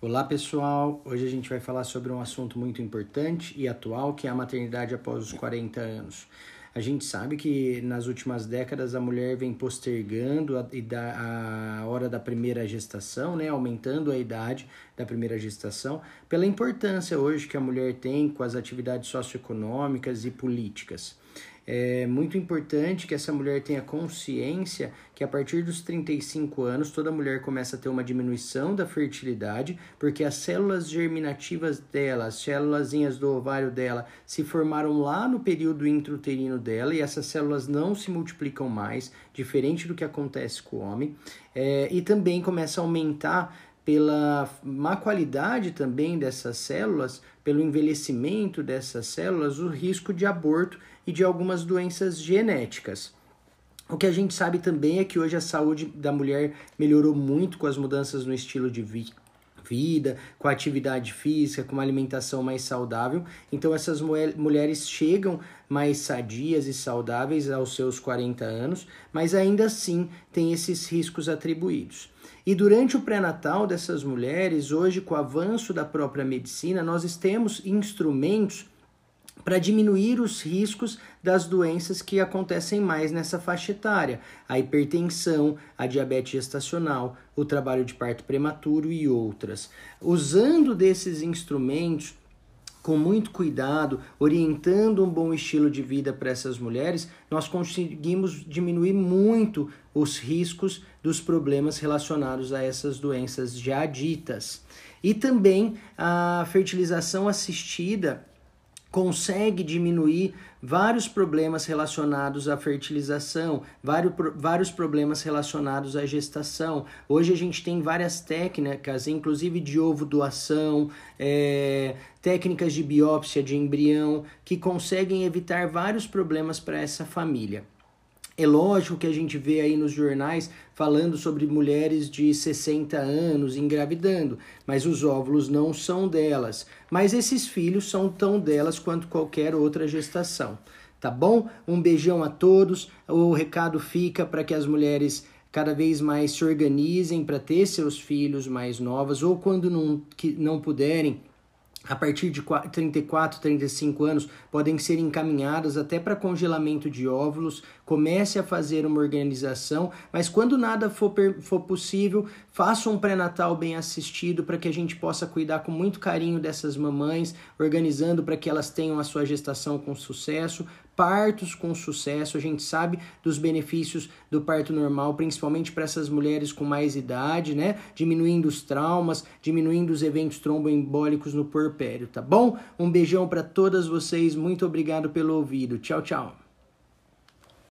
Olá pessoal, hoje a gente vai falar sobre um assunto muito importante e atual que é a maternidade após os 40 anos. A gente sabe que nas últimas décadas a mulher vem postergando a, a hora da primeira gestação, né, aumentando a idade da primeira gestação, pela importância hoje que a mulher tem com as atividades socioeconômicas e políticas. É muito importante que essa mulher tenha consciência que a partir dos 35 anos toda mulher começa a ter uma diminuição da fertilidade, porque as células germinativas dela, as células do ovário dela, se formaram lá no período intrauterino dela e essas células não se multiplicam mais, diferente do que acontece com o homem, é, e também começa a aumentar pela má qualidade também dessas células, pelo envelhecimento dessas células, o risco de aborto e de algumas doenças genéticas. O que a gente sabe também é que hoje a saúde da mulher melhorou muito com as mudanças no estilo de vida, com atividade física, com uma alimentação mais saudável. Então essas mulheres chegam mais sadias e saudáveis aos seus 40 anos, mas ainda assim tem esses riscos atribuídos. E durante o pré-natal dessas mulheres, hoje, com o avanço da própria medicina, nós temos instrumentos para diminuir os riscos das doenças que acontecem mais nessa faixa etária, a hipertensão, a diabetes gestacional, o trabalho de parto prematuro e outras. Usando desses instrumentos, com muito cuidado, orientando um bom estilo de vida para essas mulheres, nós conseguimos diminuir muito os riscos dos problemas relacionados a essas doenças já ditas. E também a fertilização assistida consegue diminuir vários problemas relacionados à fertilização, vários, vários problemas relacionados à gestação. Hoje a gente tem várias técnicas, inclusive de ovo doação, é, técnicas de biópsia de embrião, que conseguem evitar vários problemas para essa família. É lógico que a gente vê aí nos jornais falando sobre mulheres de 60 anos engravidando, mas os óvulos não são delas. Mas esses filhos são tão delas quanto qualquer outra gestação. Tá bom? Um beijão a todos. O recado fica para que as mulheres cada vez mais se organizem para ter seus filhos mais novos ou quando não, que não puderem a partir de 34, 35 anos, podem ser encaminhadas até para congelamento de óvulos. Comece a fazer uma organização, mas quando nada for, for possível, faça um pré-natal bem assistido para que a gente possa cuidar com muito carinho dessas mamães, organizando para que elas tenham a sua gestação com sucesso, partos com sucesso. A gente sabe dos benefícios do parto normal, principalmente para essas mulheres com mais idade, né? Diminuindo os traumas, diminuindo os eventos tromboembólicos no puerpério, tá bom? Um beijão para todas vocês, muito obrigado pelo ouvido. Tchau, tchau.